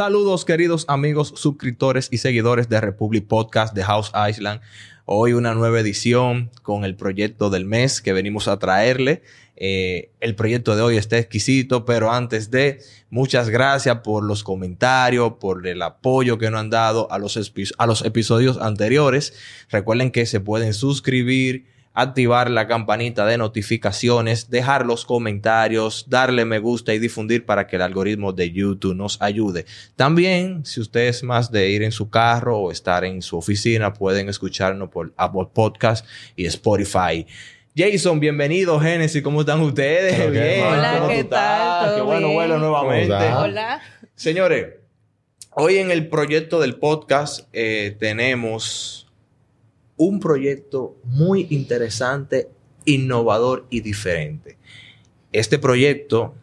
Saludos queridos amigos, suscriptores y seguidores de Republic Podcast de House Island. Hoy una nueva edición con el proyecto del mes que venimos a traerle. Eh, el proyecto de hoy está exquisito, pero antes de, muchas gracias por los comentarios, por el apoyo que nos han dado a los, a los episodios anteriores. Recuerden que se pueden suscribir activar la campanita de notificaciones, dejar los comentarios, darle me gusta y difundir para que el algoritmo de YouTube nos ayude. También, si usted es más de ir en su carro o estar en su oficina, pueden escucharnos por Apple Podcast y Spotify. Jason, bienvenido, Genesis. ¿Cómo están ustedes? Bien. Hola, ¿qué tal? Qué bueno, bueno nuevamente. Hola. Señores, hoy en el proyecto del podcast eh, tenemos un proyecto muy interesante, innovador y diferente. Este proyecto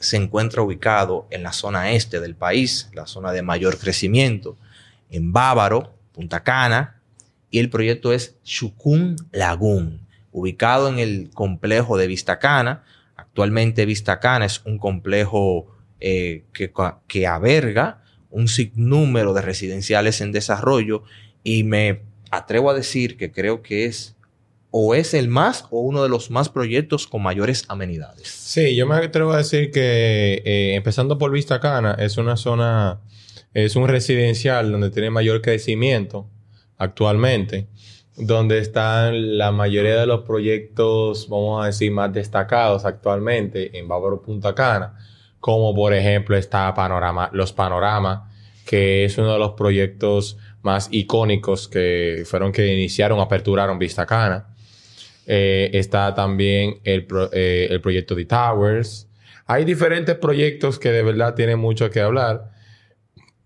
se encuentra ubicado en la zona este del país, la zona de mayor crecimiento, en Bávaro, Punta Cana, y el proyecto es Chucún Lagún, ubicado en el complejo de Vistacana. Actualmente Vistacana es un complejo eh, que, que un sinnúmero de residenciales en desarrollo y me atrevo a decir que creo que es o es el más o uno de los más proyectos con mayores amenidades. Sí, yo me atrevo a decir que eh, empezando por Vista Cana es una zona, es un residencial donde tiene mayor crecimiento actualmente, donde están la mayoría de los proyectos, vamos a decir, más destacados actualmente en Bávaro Punta Cana, como por ejemplo está Panorama, Los Panoramas, que es uno de los proyectos más icónicos que fueron que iniciaron, aperturaron Vista Cana. Eh, está también el, eh, el proyecto de Towers. Hay diferentes proyectos que de verdad tienen mucho que hablar.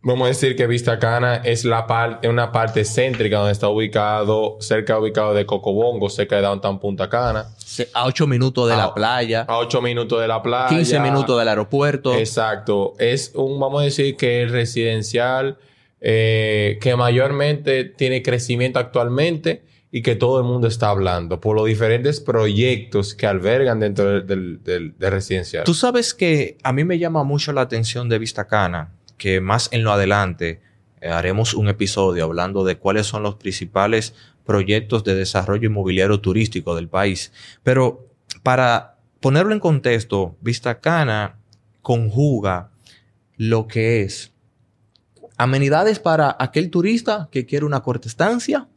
Vamos a decir que Vista Cana es la parte, una parte céntrica donde está ubicado, cerca ubicado de Cocobongo, cerca de Downtown Punta Cana. A 8 minutos de la playa. A 8 minutos de la playa. 15 minutos del aeropuerto. Exacto. Es un, vamos a decir que es residencial eh, que mayormente tiene crecimiento actualmente y que todo el mundo está hablando por los diferentes proyectos que albergan dentro del, residencial. Tú sabes que a mí me llama mucho la atención de Vista Cana, que más en lo adelante eh, haremos un episodio hablando de cuáles son los principales proyectos de desarrollo inmobiliario turístico del país. Pero para ponerlo en contexto, Vista Cana conjuga lo que es Amenidades para aquel turista que quiere una corta estancia,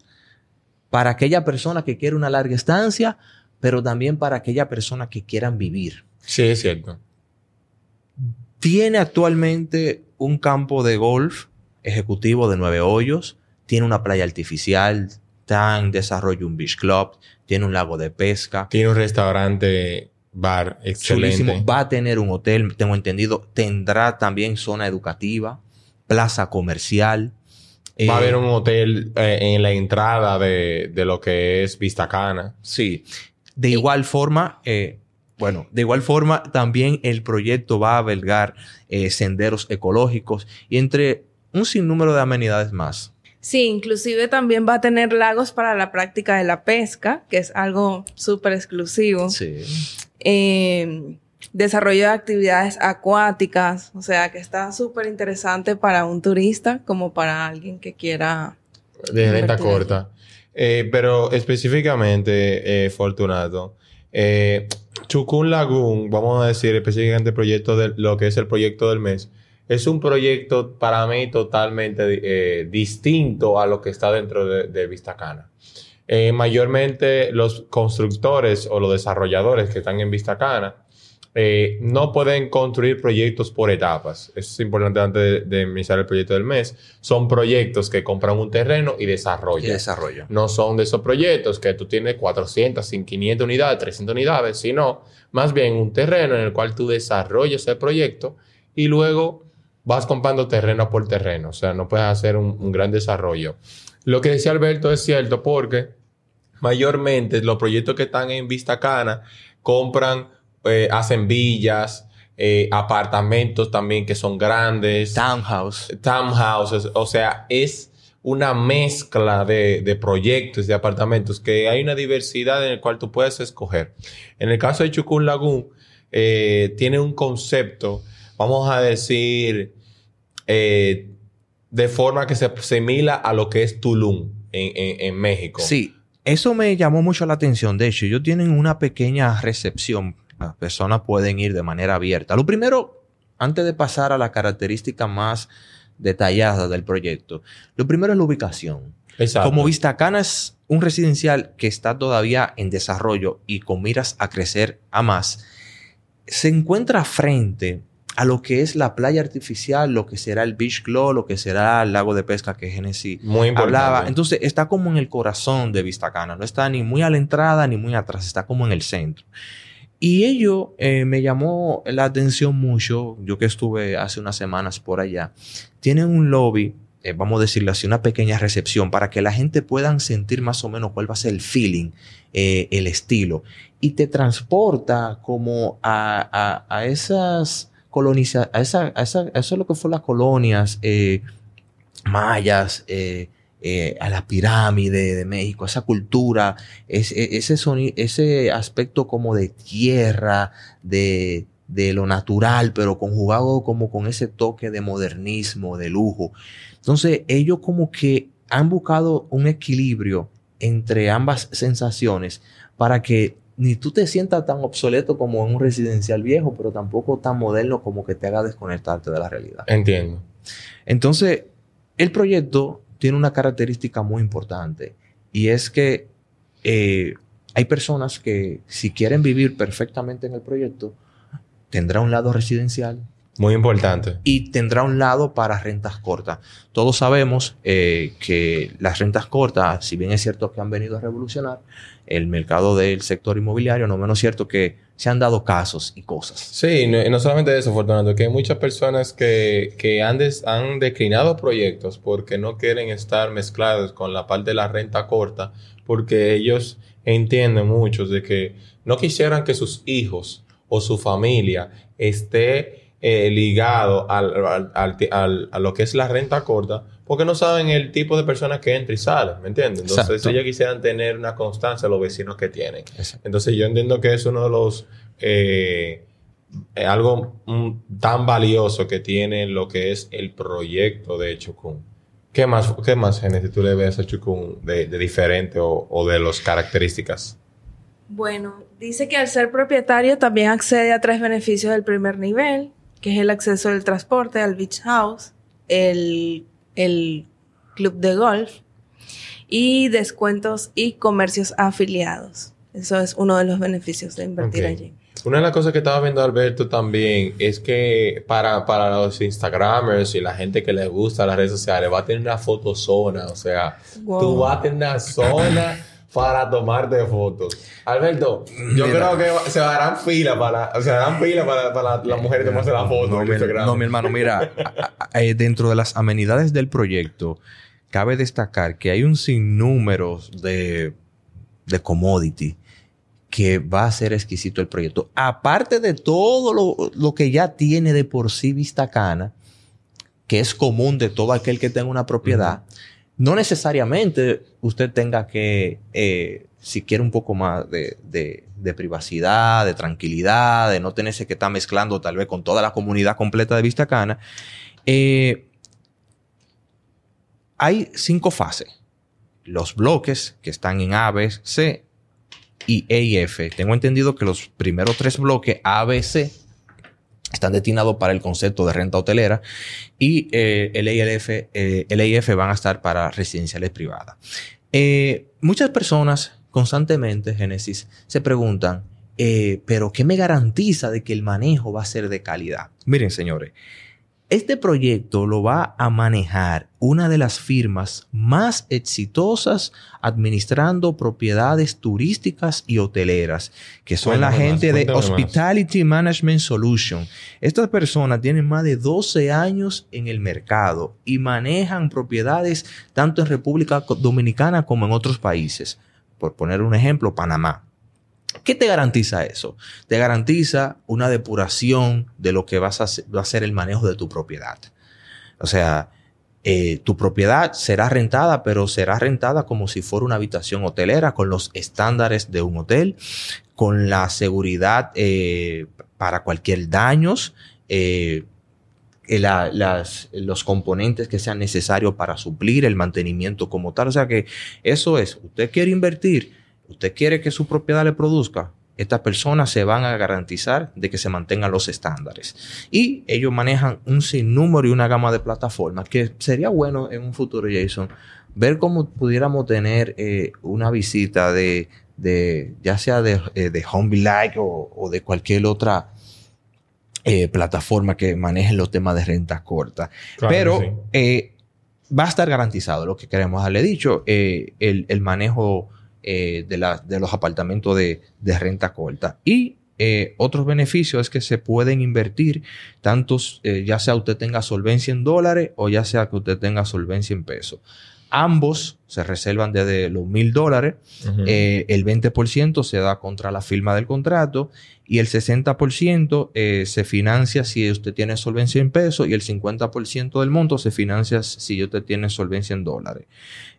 para aquella persona que quiere una larga estancia, pero también para aquella persona que quieran vivir. Sí, es cierto. Tiene actualmente un campo de golf ejecutivo de nueve hoyos, tiene una playa artificial, está en desarrollo un beach club, tiene un lago de pesca. Tiene un restaurante bar excelente. Va a tener un hotel, tengo entendido. Tendrá también zona educativa plaza comercial. Va a haber eh, un hotel eh, en la entrada de, lo que es Vista Cana. Sí. De igual forma, eh, bueno, de igual forma también el proyecto va a albergar senderos ecológicos y entre un sinnúmero de amenidades más. Sí, inclusive también va a tener lagos para la práctica de la pesca, que es algo súper exclusivo. Sí desarrollo de actividades acuáticas, o sea que está súper interesante para un turista como para alguien que quiera... De renta corta. Eh, pero específicamente, eh, Fortunato, eh, Chukun Lagoon, vamos a decir específicamente el proyecto de lo que es el proyecto del mes, es un proyecto para mí totalmente distinto a lo que está dentro de, de Vistacana. mayormente los constructores o los desarrolladores que están en Vistacana eh, no pueden construir proyectos por etapas. Eso es importante antes de, iniciar el proyecto del mes. Son proyectos que compran un terreno y desarrollan. Y desarrollan. No son de esos proyectos que tú tienes 400, 500 unidades, 300 unidades, sino más bien un terreno en el cual tú desarrollas el proyecto y luego vas comprando terreno por terreno. O sea, no puedes hacer un, un gran desarrollo. Lo que decía Alberto es cierto porque mayormente los proyectos que están en Vista Cana compran eh, hacen villas, eh, apartamentos también que son grandes. Townhouse. Townhouses. O sea, es una mezcla de, proyectos, de apartamentos, que hay una diversidad en el cual tú puedes escoger. En el caso de Chukun Lagoon, eh, tiene un concepto, vamos a decir, eh, de forma que se asimila a lo que es Tulum en, en- en México. Sí, eso me llamó mucho la atención. De hecho, ellos tienen una pequeña recepción. Las personas pueden ir de manera abierta. Lo primero, antes de pasar a la característica más detallada del proyecto, lo primero es la ubicación. Exacto. Como Vista Cana es un residencial que está todavía en desarrollo y con miras a crecer a más, se encuentra frente a lo que es la playa artificial, lo que será el Beach Club, lo que será el lago de pesca que Genesis Muy importante. hablaba. Entonces está como en el corazón de Vista Cana, no está ni muy a la entrada ni muy atrás, está como en el centro. Y ello eh, me llamó la atención mucho, yo que estuve hace unas semanas por allá, tienen un lobby, eh, vamos a decirlo así, una pequeña recepción para que la gente puedan sentir más o menos cuál va a ser el feeling, eh, el estilo, y te transporta como a, a- a esas colonizaciones, a, esa, a, esa- eso es lo que fue las colonias mayas, eh, a la pirámide de México, esa cultura, e- ese, soni- ese aspecto como de tierra, de, de lo natural, pero conjugado como con ese toque de modernismo, de lujo. Entonces, ellos como que han buscado un equilibrio entre ambas sensaciones para que ni tú te sientas tan obsoleto como en un residencial viejo, pero tampoco tan moderno como que te haga desconectarte de la realidad. Entiendo. Entonces, el proyecto tiene una característica muy importante y es que eh, hay personas que si quieren vivir perfectamente en el proyecto, tendrá un lado residencial Muy importante. y tendrá un lado para rentas cortas. Todos sabemos eh, que las rentas cortas, si bien es cierto que han venido a revolucionar el mercado del sector inmobiliario, no menos cierto que se han dado casos y cosas. Sí, no, solamente eso, Fortunato, que hay muchas personas que, que han, des- han declinado proyectos porque no quieren estar mezclados con la parte de la renta corta, porque ellos entienden muchos de que no quisieran que sus hijos o su familia esté eh, ligado al, al- al- al- a lo que es la renta corta, porque no saben el tipo de personas que entra y sale, ¿me entiendes? Entonces Exacto. ellos quisieran tener una constancia a los vecinos que tienen. Entonces yo entiendo que es uno de los eh, eh, algo mm, tan valioso que tiene lo que es el proyecto de Chukun. ¿Qué más, qué más, Genesis, tú le ves a Chukun de, de diferente o, o de las características? Bueno, dice que al ser propietario también accede a tres beneficios del primer nivel, que es el acceso del transporte al beach house, el, el club de golf y descuentos y comercios afiliados. Eso es uno de los beneficios de invertir allí. Una de las cosas que estaba viendo Alberto también es que para, para los Instagramers y la gente que les gusta las redes sociales va a tener una fotozona, o sea, Wow. tú vas a tener una zona para tomarte fotos. Alberto, yo Mira. creo que se darán fila para, o sea, darán fila para, para las mujeres tomarse la foto No, en mi, no, mi hermano, mira, a- a- eh, dentro de las amenidades del proyecto, cabe destacar que hay un sinnúmero de, de commodity que va a ser exquisito el proyecto. Aparte de todo lo, lo que ya tiene de por sí Vista Cana, que es común de todo aquel que tenga una propiedad, no necesariamente usted tenga que, eh, si quiere un poco más de, de- privacidad, de tranquilidad, de no tenerse que estar mezclando tal vez con toda la comunidad completa de Vista Cana, eh, hay cinco fases. Los bloques que están en A, B, C y E y F. Tengo entendido que los primeros tres bloques A, B, C están destinados para el concepto de renta hotelera y eh, el, E y el, F, eh, van a estar para residenciales privadas. Eh, muchas personas constantemente, Génesis, se preguntan, pero ¿qué me garantiza de que el manejo va a ser de calidad? Miren, señores, este proyecto lo va a manejar una de las firmas más exitosas administrando propiedades turísticas y hoteleras, que son la más, gente de más. Hospitality Management Solution. Estas personas tienen más de 12 años en el mercado y manejan propiedades tanto en República Dominicana como en otros países. Por poner un ejemplo, Panamá. ¿Qué te garantiza eso? Te garantiza una depuración de lo que vas a hacer, va a ser el manejo de tu propiedad. O sea, eh, tu propiedad será rentada, pero será rentada como si fuera una habitación hotelera, con los estándares de un hotel, con la seguridad eh, para cualquier daños. eh, la- las- los componentes que sean necesarios para suplir el mantenimiento como tal. O sea que eso es, usted quiere invertir, usted quiere que su propiedad le produzca, estas personas se van a garantizar de que se mantengan los estándares. Y ellos manejan un sinnúmero y una gama de plataformas que sería bueno en un futuro, Jason, ver cómo pudiéramos tener eh, una visita de, de ya sea de, eh, de Home Like o, o de cualquier otra eh, plataforma que maneje los temas de rentas cortas. Claro Pero sí. eh, va a estar garantizado lo que queremos darle dicho, el, el manejo eh, de, los apartamentos de, de renta corta. Y eh, otros beneficios es que se pueden invertir, tantos, eh, ya sea usted tenga solvencia en dólares o ya sea que usted tenga solvencia en pesos. Ambos se reservan desde los mil dólares Ujú. eh, el 20% se da contra la firma del contrato y el 60% eh, se financia si usted tiene solvencia en pesos y el 50% del monto se financia si usted tiene solvencia en dólares.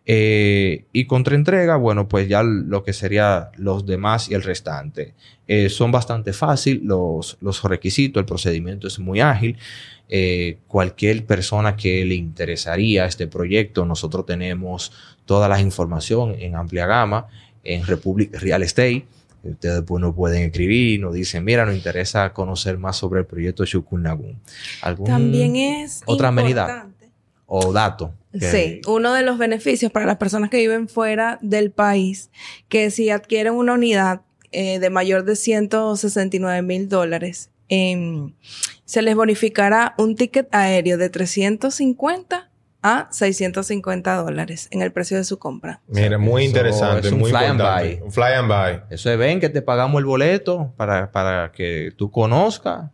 Eh, y contra entrega, bueno, pues ya lo que sería los demás y el restante. Eh, son bastante fácil los, los requisitos, el procedimiento es muy ágil. Cualquier persona que le interesaría este proyecto, nosotros tenemos toda la información en amplia gama en Republic Real Estate. Ustedes pues, nos pueden escribir, nos dicen, mira, nos interesa conocer más sobre el proyecto Shukun Lagoon. ¿Algún También es otra amenidad importante. o dato? Sí, uno de los beneficios para las personas que viven fuera del país, que si adquieren una unidad eh, de mayor de 169 mil dólares, em, se les bonificará un ticket aéreo de 350 a 650 dólares en el precio de su compra. Mira, muy Eso interesante, es un muy fly and buy. Un fly and buy. Eso es, ven que te pagamos el boleto para, para que tú conozcas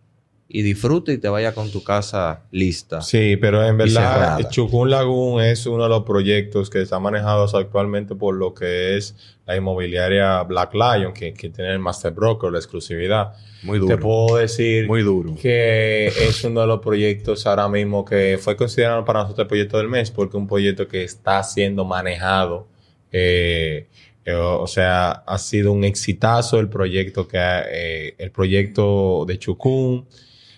y disfrutes y te vayas con tu casa lista. Sí, pero en verdad. Chukun Lagoon es uno de los proyectos que están manejados actualmente por lo que es la inmobiliaria Black Lion, que, que tiene el Master Broker, la exclusividad. Muy Te duro. puedo decir Muy duro. que es uno de los proyectos ahora mismo que fue considerado para nosotros el proyecto del mes, porque es un proyecto que está siendo manejado. eh, eh, o sea, ha sido un exitazo el proyecto que ha- eh, el proyecto de Chukun.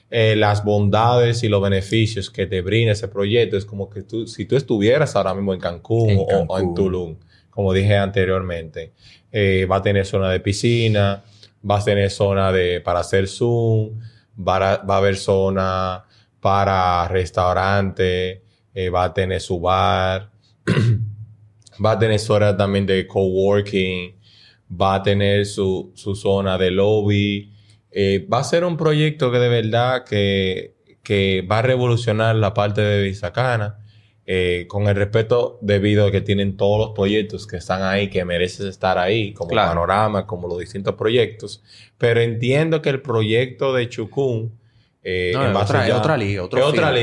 Eh, las bondades y los beneficios que te brinda ese proyecto es como que tú, si tú estuvieras ahora mismo en Cancún, En o- o, en. Tulum, como dije anteriormente, eh, va a tener zona de piscina, va a tener zona de para hacer Zoom, va a, va a haber zona para restaurante, eh, va a tener su bar, va a tener zona también de coworking, va a tener su, su zona de lobby. Eh, va a ser un proyecto que de verdad que, que va a revolucionar la parte de Visacana. eh, con el respeto debido a que tienen todos los proyectos que están ahí, que mereces estar ahí, como Claro. panorama, como los distintos proyectos. Pero entiendo que el proyecto de Chukun eh, No, es otra, es ya- otra liga. Otro es otra otro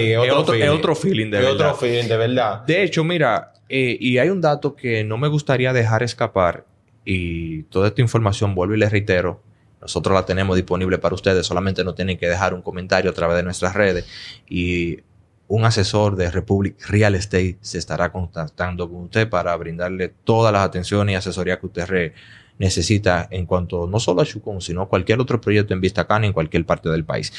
es feeling. otro feeling de Es verdad. otro feeling, de verdad. De hecho, mira, eh, y hay un dato que no me gustaría dejar escapar, y toda esta información, vuelvo y les reitero, nosotros la tenemos disponible para ustedes, solamente nos tienen que dejar un comentario a través de nuestras redes y un asesor de Republic Real Estate se estará contactando con usted para brindarle todas las atenciones y asesoría que usted re- necesita en cuanto no solo a Chukun, sino a cualquier otro proyecto en Vista Cana en cualquier parte del país.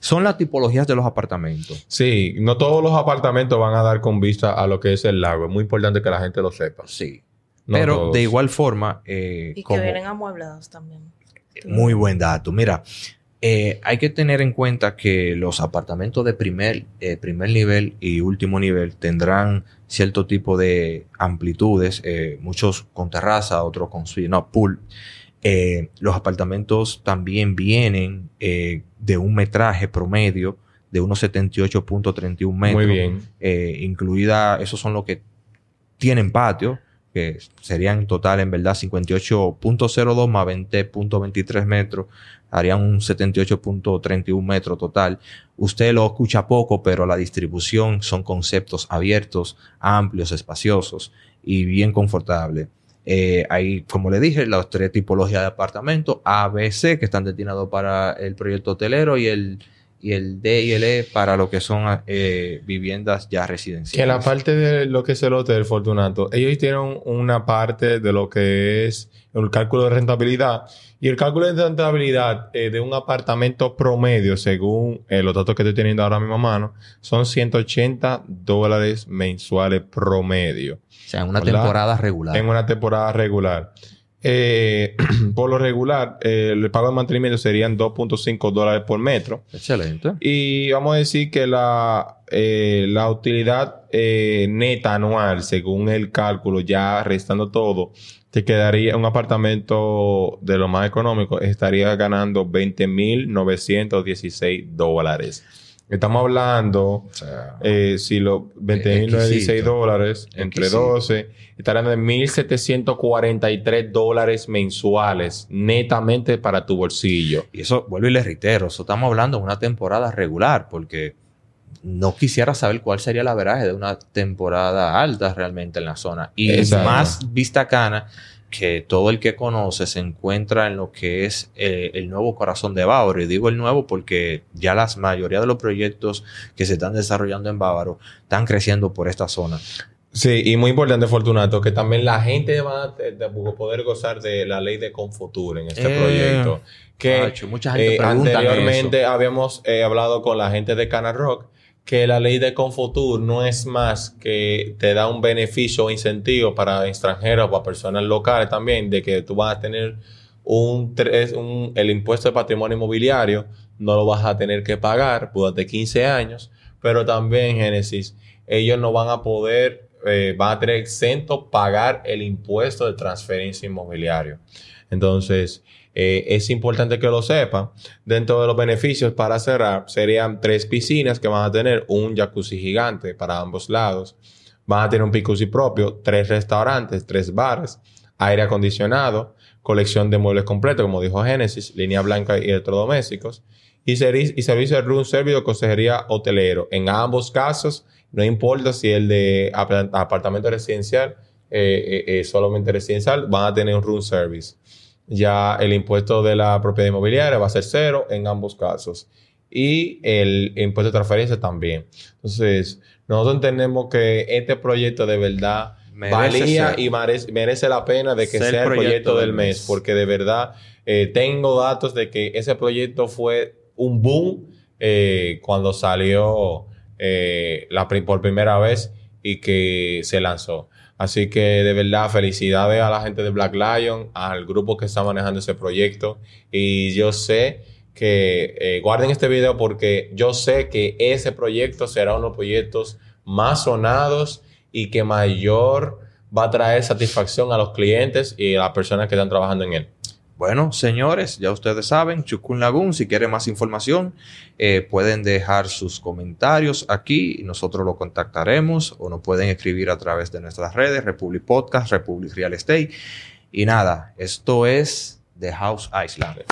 Son las tipologías de los apartamentos. Sí, no todos los apartamentos van a dar con vista a lo que es el lago. Es muy importante que la gente lo sepa. Sí. No Pero todos. de igual forma, eh, Y que vienen amueblados también. Muy buen dato. Mira, eh, hay que tener en cuenta que los apartamentos de primer, eh, primer nivel y último nivel tendrán cierto tipo de amplitudes, eh, muchos con terraza, otros con suite, no, pool. Eh, los apartamentos también vienen de un metraje promedio de unos 78.31 metros. Muy bien. incluida, esos son los que tienen patio, que serían total en verdad 58.02 más 20.23 metros, harían un 78.31 metros total. Usted lo escucha poco, pero la distribución son conceptos abiertos, amplios, espaciosos y bien confortables. Eh, hay, como le dije, las tres tipologías de apartamentos, A, B, C, que están destinados para el proyecto hotelero y el, y el D y el E para lo que son eh, viviendas ya residenciales. Que la parte de lo que es el hotel Fortunato, ellos tienen una parte de lo que es el cálculo de rentabilidad. Y el cálculo de rentabilidad eh, de un apartamento promedio, según eh, los datos que estoy teniendo ahora mismo a mano, son 180 dólares mensuales promedio. O sea, en una temporada regular. En una temporada regular. Eh, por lo regular, eh, el pago de mantenimiento serían 2.5 dólares por metro. Excelente. Y vamos a decir que la, eh, la utilidad neta anual, según el cálculo, ya restando todo, te quedaría un apartamento de lo más económico, estaría ganando 20.916 dólares. Estamos hablando, eh, si los 20.096 dólares entre 12, estarán en 1.743 dólares mensuales netamente para tu bolsillo. Y eso, vuelvo y le reitero, eso estamos hablando de una temporada regular, porque no quisiera saber cuál sería la veraje de una temporada alta realmente en la zona. Y es más vista cana que todo el que conoce se encuentra en lo que es eh, el nuevo corazón de Bávaro. Y digo el nuevo porque ya la mayoría de los proyectos que se están desarrollando en Bávaro están creciendo por esta zona. Sí, y muy importante, Fortunato, que también la gente va a poder gozar de la ley de Confutur en este eh, proyecto. Que mucha gente eh, anteriormente habíamos hablado con la gente de Cana Rock que la ley de Confutur no es más que te da un beneficio o incentivo para extranjeros, para personas locales también, de que tú vas a tener un, un, el impuesto de patrimonio inmobiliario, no lo vas a tener que pagar durante 15 años, pero también, Génesis, ellos no van a poder, eh, van a tener exento pagar el impuesto de transferencia inmobiliario. Entonces, eh, es importante que lo sepan. Dentro de los beneficios para cerrar, serían tres piscinas que van a tener un jacuzzi gigante para ambos lados. Van a tener un jacuzzi propio, tres restaurantes, tres bares, aire acondicionado, colección de muebles completos, como dijo Génesis, línea blanca y electrodomésticos. Y, y servicio de room service o consejería hotelero. En ambos casos, no importa si el de apartamento residencial, eh, eh, solamente residencial, van a tener un room service ya el impuesto de la propiedad inmobiliaria va a ser cero en ambos casos. Y el impuesto de transferencia también. Entonces, nosotros entendemos que este proyecto de verdad valía y merece, la pena de que sea el proyecto, del mes, porque de verdad eh, tengo datos de que ese proyecto fue un boom eh, cuando salió eh, la, por primera vez y que se lanzó. Así que de verdad, felicidades a la gente de Black Lion, al grupo que está manejando ese proyecto. Y yo sé que eh, guarden este video porque yo sé que ese proyecto será uno de los proyectos más sonados y que mayor va a traer satisfacción a los clientes y a las personas que están trabajando en él. Bueno, señores, ya ustedes saben, Chukun Lagoon, si quieren más información, eh, pueden dejar sus comentarios aquí y nosotros lo contactaremos o nos pueden escribir a través de nuestras redes, Republic Podcast, Republic Real Estate. Y nada, esto es The House Island.